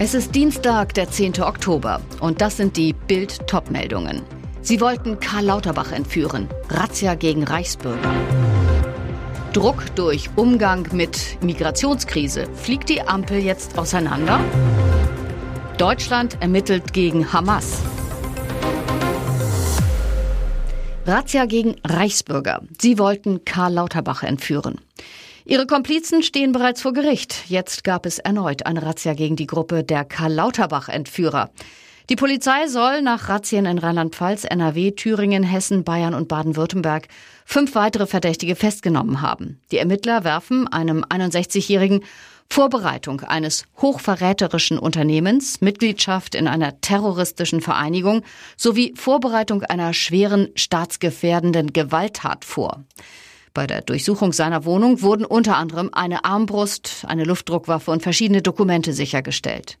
Es ist Dienstag, der 10. Oktober und das sind die Bild Topmeldungen. Sie wollten Karl Lauterbach entführen. Razzia gegen Reichsbürger. Druck durch Umgang mit Migrationskrise. Fliegt die Ampel jetzt auseinander? Deutschland ermittelt gegen Hamas. Razzia gegen Reichsbürger. Sie wollten Karl Lauterbach entführen. Ihre Komplizen stehen bereits vor Gericht. Jetzt gab es erneut eine Razzia gegen die Gruppe der Karl Lauterbach-Entführer. Die Polizei soll nach Razzien in Rheinland-Pfalz, NRW, Thüringen, Hessen, Bayern und Baden-Württemberg fünf weitere Verdächtige festgenommen haben. Die Ermittler werfen einem 61-Jährigen Vorbereitung eines hochverräterischen Unternehmens, Mitgliedschaft in einer terroristischen Vereinigung sowie Vorbereitung einer schweren staatsgefährdenden Gewalttat vor. Bei der Durchsuchung seiner Wohnung wurden unter anderem eine Armbrust, eine Luftdruckwaffe und verschiedene Dokumente sichergestellt.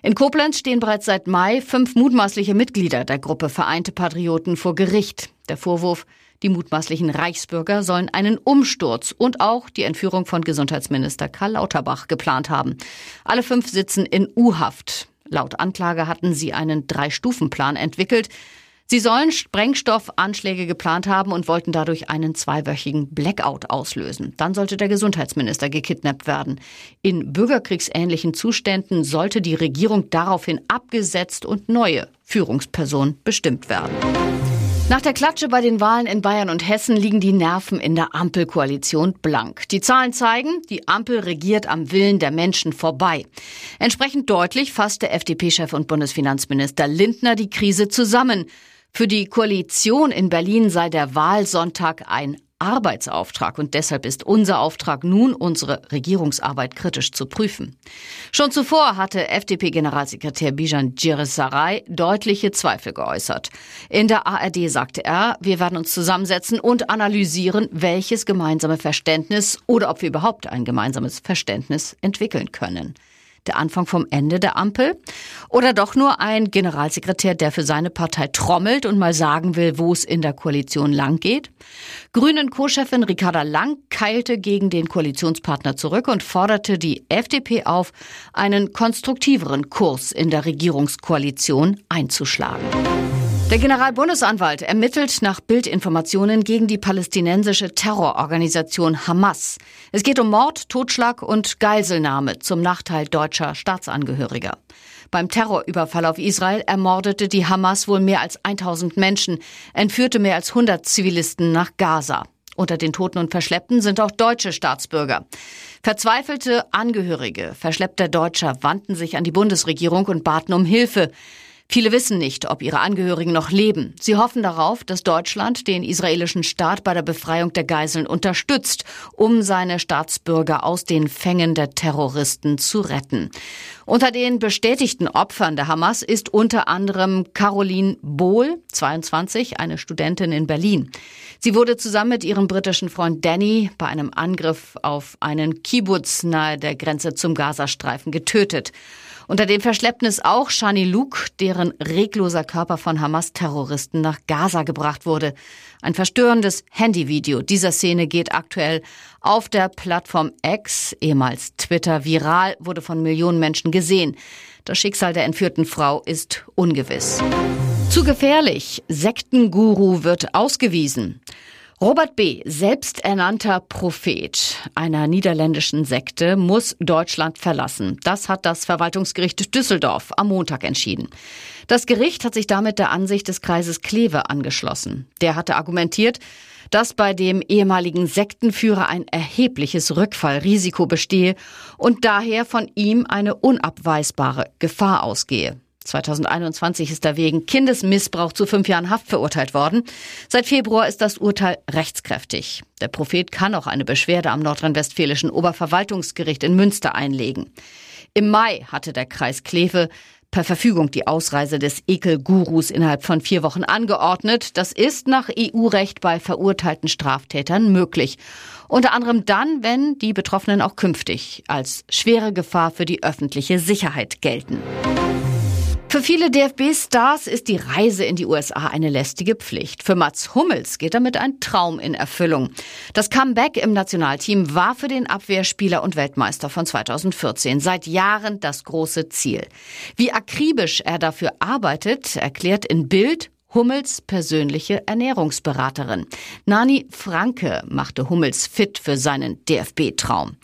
In Koblenz stehen bereits seit Mai fünf mutmaßliche Mitglieder der Gruppe Vereinte Patrioten vor Gericht. Der Vorwurf, die mutmaßlichen Reichsbürger sollen einen Umsturz und auch die Entführung von Gesundheitsminister Karl Lauterbach geplant haben. Alle fünf sitzen in U-Haft. Laut Anklage hatten sie einen Drei-Stufen-Plan entwickelt. Sie sollen Sprengstoffanschläge geplant haben und wollten dadurch einen zweiwöchigen Blackout auslösen. Dann sollte der Gesundheitsminister gekidnappt werden. In bürgerkriegsähnlichen Zuständen sollte die Regierung daraufhin abgesetzt und neue Führungspersonen bestimmt werden. Nach der Klatsche bei den Wahlen in Bayern und Hessen liegen die Nerven in der Ampelkoalition blank. Die Zahlen zeigen, die Ampel regiert am Willen der Menschen vorbei. Entsprechend deutlich fasste FDP-Chef und Bundesfinanzminister Lindner die Krise zusammen. Für die Koalition in Berlin sei der Wahlsonntag ein Arbeitsauftrag und deshalb ist unser Auftrag nun, unsere Regierungsarbeit kritisch zu prüfen. Schon zuvor hatte FDP-Generalsekretär Bijan Giresaray deutliche Zweifel geäußert. In der ARD sagte er, wir werden uns zusammensetzen und analysieren, welches gemeinsame Verständnis oder ob wir überhaupt ein gemeinsames Verständnis entwickeln können der Anfang vom Ende der Ampel? Oder doch nur ein Generalsekretär, der für seine Partei trommelt und mal sagen will, wo es in der Koalition lang geht? Grünen Co-Chefin Ricarda Lang keilte gegen den Koalitionspartner zurück und forderte die FDP auf, einen konstruktiveren Kurs in der Regierungskoalition einzuschlagen. Der Generalbundesanwalt ermittelt nach Bildinformationen gegen die palästinensische Terrororganisation Hamas. Es geht um Mord, Totschlag und Geiselnahme zum Nachteil deutscher Staatsangehöriger. Beim Terrorüberfall auf Israel ermordete die Hamas wohl mehr als 1000 Menschen, entführte mehr als 100 Zivilisten nach Gaza. Unter den Toten und Verschleppten sind auch deutsche Staatsbürger. Verzweifelte Angehörige verschleppter Deutscher wandten sich an die Bundesregierung und baten um Hilfe. Viele wissen nicht, ob ihre Angehörigen noch leben. Sie hoffen darauf, dass Deutschland den israelischen Staat bei der Befreiung der Geiseln unterstützt, um seine Staatsbürger aus den Fängen der Terroristen zu retten. Unter den bestätigten Opfern der Hamas ist unter anderem Caroline Bohl, 22, eine Studentin in Berlin. Sie wurde zusammen mit ihrem britischen Freund Danny bei einem Angriff auf einen Kibbutz nahe der Grenze zum Gazastreifen getötet. Unter den Verschleppten ist auch Shani Luke, deren regloser Körper von Hamas-Terroristen nach Gaza gebracht wurde. Ein verstörendes Handyvideo dieser Szene geht aktuell auf der Plattform X, ehemals Twitter, viral, wurde von Millionen Menschen gesehen. Das Schicksal der entführten Frau ist ungewiss. Zu gefährlich. Sektenguru wird ausgewiesen. Robert B., selbsternannter Prophet einer niederländischen Sekte, muss Deutschland verlassen. Das hat das Verwaltungsgericht Düsseldorf am Montag entschieden. Das Gericht hat sich damit der Ansicht des Kreises Kleve angeschlossen. Der hatte argumentiert, dass bei dem ehemaligen Sektenführer ein erhebliches Rückfallrisiko bestehe und daher von ihm eine unabweisbare Gefahr ausgehe. 2021 ist er wegen Kindesmissbrauch zu fünf Jahren Haft verurteilt worden. Seit Februar ist das Urteil rechtskräftig. Der Prophet kann auch eine Beschwerde am nordrhein-westfälischen Oberverwaltungsgericht in Münster einlegen. Im Mai hatte der Kreis Kleve per Verfügung die Ausreise des Ekelgurus innerhalb von vier Wochen angeordnet. Das ist nach EU-Recht bei verurteilten Straftätern möglich. Unter anderem dann, wenn die Betroffenen auch künftig als schwere Gefahr für die öffentliche Sicherheit gelten. Für viele DFB-Stars ist die Reise in die USA eine lästige Pflicht. Für Mats Hummels geht damit ein Traum in Erfüllung. Das Comeback im Nationalteam war für den Abwehrspieler und Weltmeister von 2014 seit Jahren das große Ziel. Wie akribisch er dafür arbeitet, erklärt in Bild Hummels persönliche Ernährungsberaterin. Nani Franke machte Hummels fit für seinen DFB-Traum.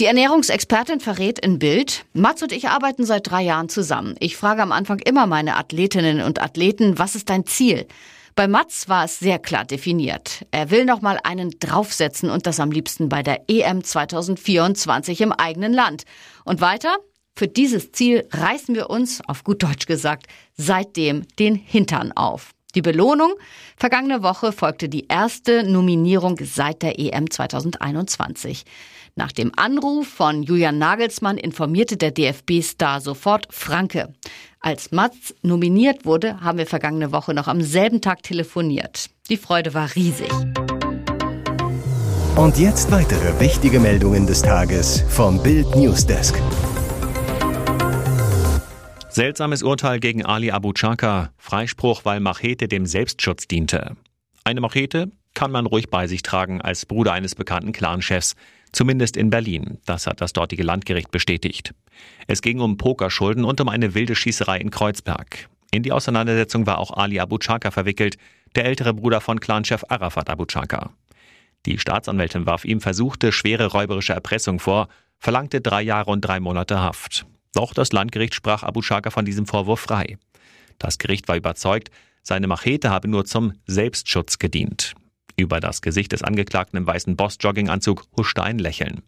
Die Ernährungsexpertin verrät in Bild, Mats und ich arbeiten seit drei Jahren zusammen. Ich frage am Anfang immer meine Athletinnen und Athleten, was ist dein Ziel? Bei Mats war es sehr klar definiert. Er will noch mal einen draufsetzen und das am liebsten bei der EM 2024 im eigenen Land. Und weiter? Für dieses Ziel reißen wir uns, auf gut Deutsch gesagt, seitdem den Hintern auf. Die Belohnung? Vergangene Woche folgte die erste Nominierung seit der EM 2021. Nach dem Anruf von Julian Nagelsmann informierte der DFB-Star sofort Franke. Als Mats nominiert wurde, haben wir vergangene Woche noch am selben Tag telefoniert. Die Freude war riesig. Und jetzt weitere wichtige Meldungen des Tages vom Bild Newsdesk. Seltsames Urteil gegen Ali Abu Chaka. Freispruch, weil Machete dem Selbstschutz diente. Eine Machete kann man ruhig bei sich tragen als Bruder eines bekannten Clanchefs. Zumindest in Berlin. Das hat das dortige Landgericht bestätigt. Es ging um Pokerschulden und um eine wilde Schießerei in Kreuzberg. In die Auseinandersetzung war auch Ali Abu Chaka verwickelt, der ältere Bruder von Clanchef Arafat Abu Chaka. Die Staatsanwältin warf ihm versuchte schwere räuberische Erpressung vor, verlangte drei Jahre und drei Monate Haft. Doch das Landgericht sprach Abu Chaka von diesem Vorwurf frei. Das Gericht war überzeugt, seine Machete habe nur zum Selbstschutz gedient. Über das Gesicht des Angeklagten im weißen Boss-Jogginganzug huschte ein Lächeln.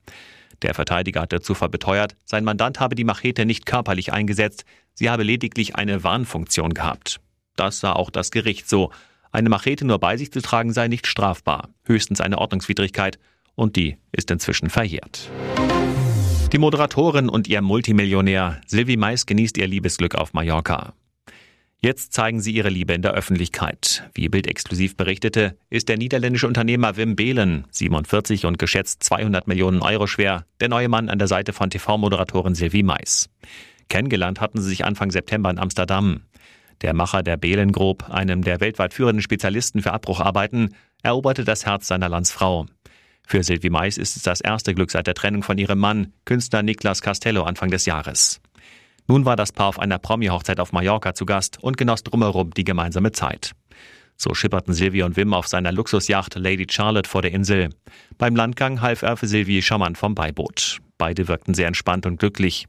Der Verteidiger hatte zuvor beteuert, sein Mandant habe die Machete nicht körperlich eingesetzt, sie habe lediglich eine Warnfunktion gehabt. Das sah auch das Gericht so. Eine Machete nur bei sich zu tragen sei nicht strafbar, höchstens eine Ordnungswidrigkeit, und die ist inzwischen verjährt. Die Moderatorin und ihr Multimillionär Sylvie Mais genießt ihr Liebesglück auf Mallorca. Jetzt zeigen sie ihre Liebe in der Öffentlichkeit. Wie Bild exklusiv berichtete, ist der niederländische Unternehmer Wim Behlen, 47 und geschätzt 200 Millionen Euro schwer, der neue Mann an der Seite von TV-Moderatorin Sylvie Mais. Kennengelernt hatten sie sich Anfang September in Amsterdam. Der Macher der Behlen Group, einem der weltweit führenden Spezialisten für Abbrucharbeiten, eroberte das Herz seiner Landsfrau. Für Sylvie Mais ist es das erste Glück seit der Trennung von ihrem Mann, Künstler Niklas Castello, Anfang des Jahres. Nun war das Paar auf einer Promi-Hochzeit auf Mallorca zu Gast und genoss drumherum die gemeinsame Zeit. So schipperten Silvia und Wim auf seiner Luxusjacht Lady Charlotte vor der Insel. Beim Landgang half er für Silvi charmant vom Beiboot. Beide wirkten sehr entspannt und glücklich.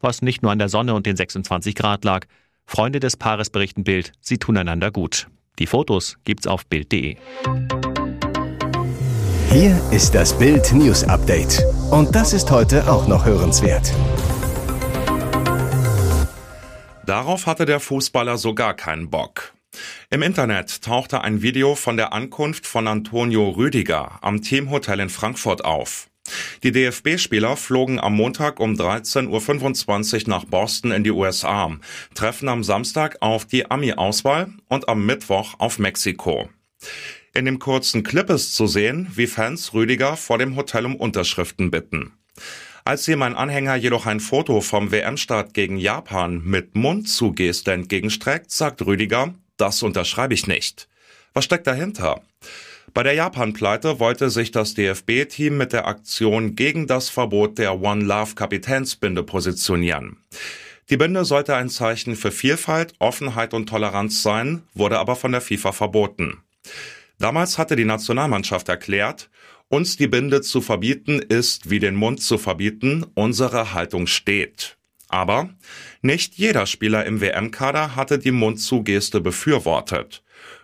Was nicht nur an der Sonne und den 26 Grad lag. Freunde des Paares berichten Bild, sie tun einander gut. Die Fotos gibt's auf Bild.de. Hier ist das Bild News Update. Und das ist heute auch noch hörenswert. Darauf hatte der Fußballer so gar keinen Bock. Im Internet tauchte ein Video von der Ankunft von Antonio Rüdiger am Teamhotel in Frankfurt auf. Die DFB-Spieler flogen am Montag um 13.25 Uhr nach Boston in die USA, treffen am Samstag auf die Ami-Auswahl und am Mittwoch auf Mexiko. In dem kurzen Clip ist zu sehen, wie Fans Rüdiger vor dem Hotel um Unterschriften bitten. Als ihm ein Anhänger jedoch ein Foto vom WM-Start gegen Japan mit Mundzugeste entgegenstreckt, sagt Rüdiger, das unterschreibe ich nicht. Was steckt dahinter? Bei der Japan-Pleite wollte sich das DFB-Team mit der Aktion gegen das Verbot der One Love Kapitänsbinde positionieren. Die Binde sollte ein Zeichen für Vielfalt, Offenheit und Toleranz sein, wurde aber von der FIFA verboten. Damals hatte die Nationalmannschaft erklärt, uns die Binde zu verbieten ist wie den Mund zu verbieten, unsere Haltung steht. Aber nicht jeder Spieler im WM-Kader hatte die Mundzugeste befürwortet.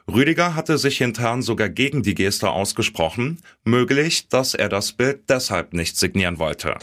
Rüdiger hatte sich intern sogar gegen die Geste ausgesprochen, möglich, dass er das Bild deshalb nicht signieren wollte.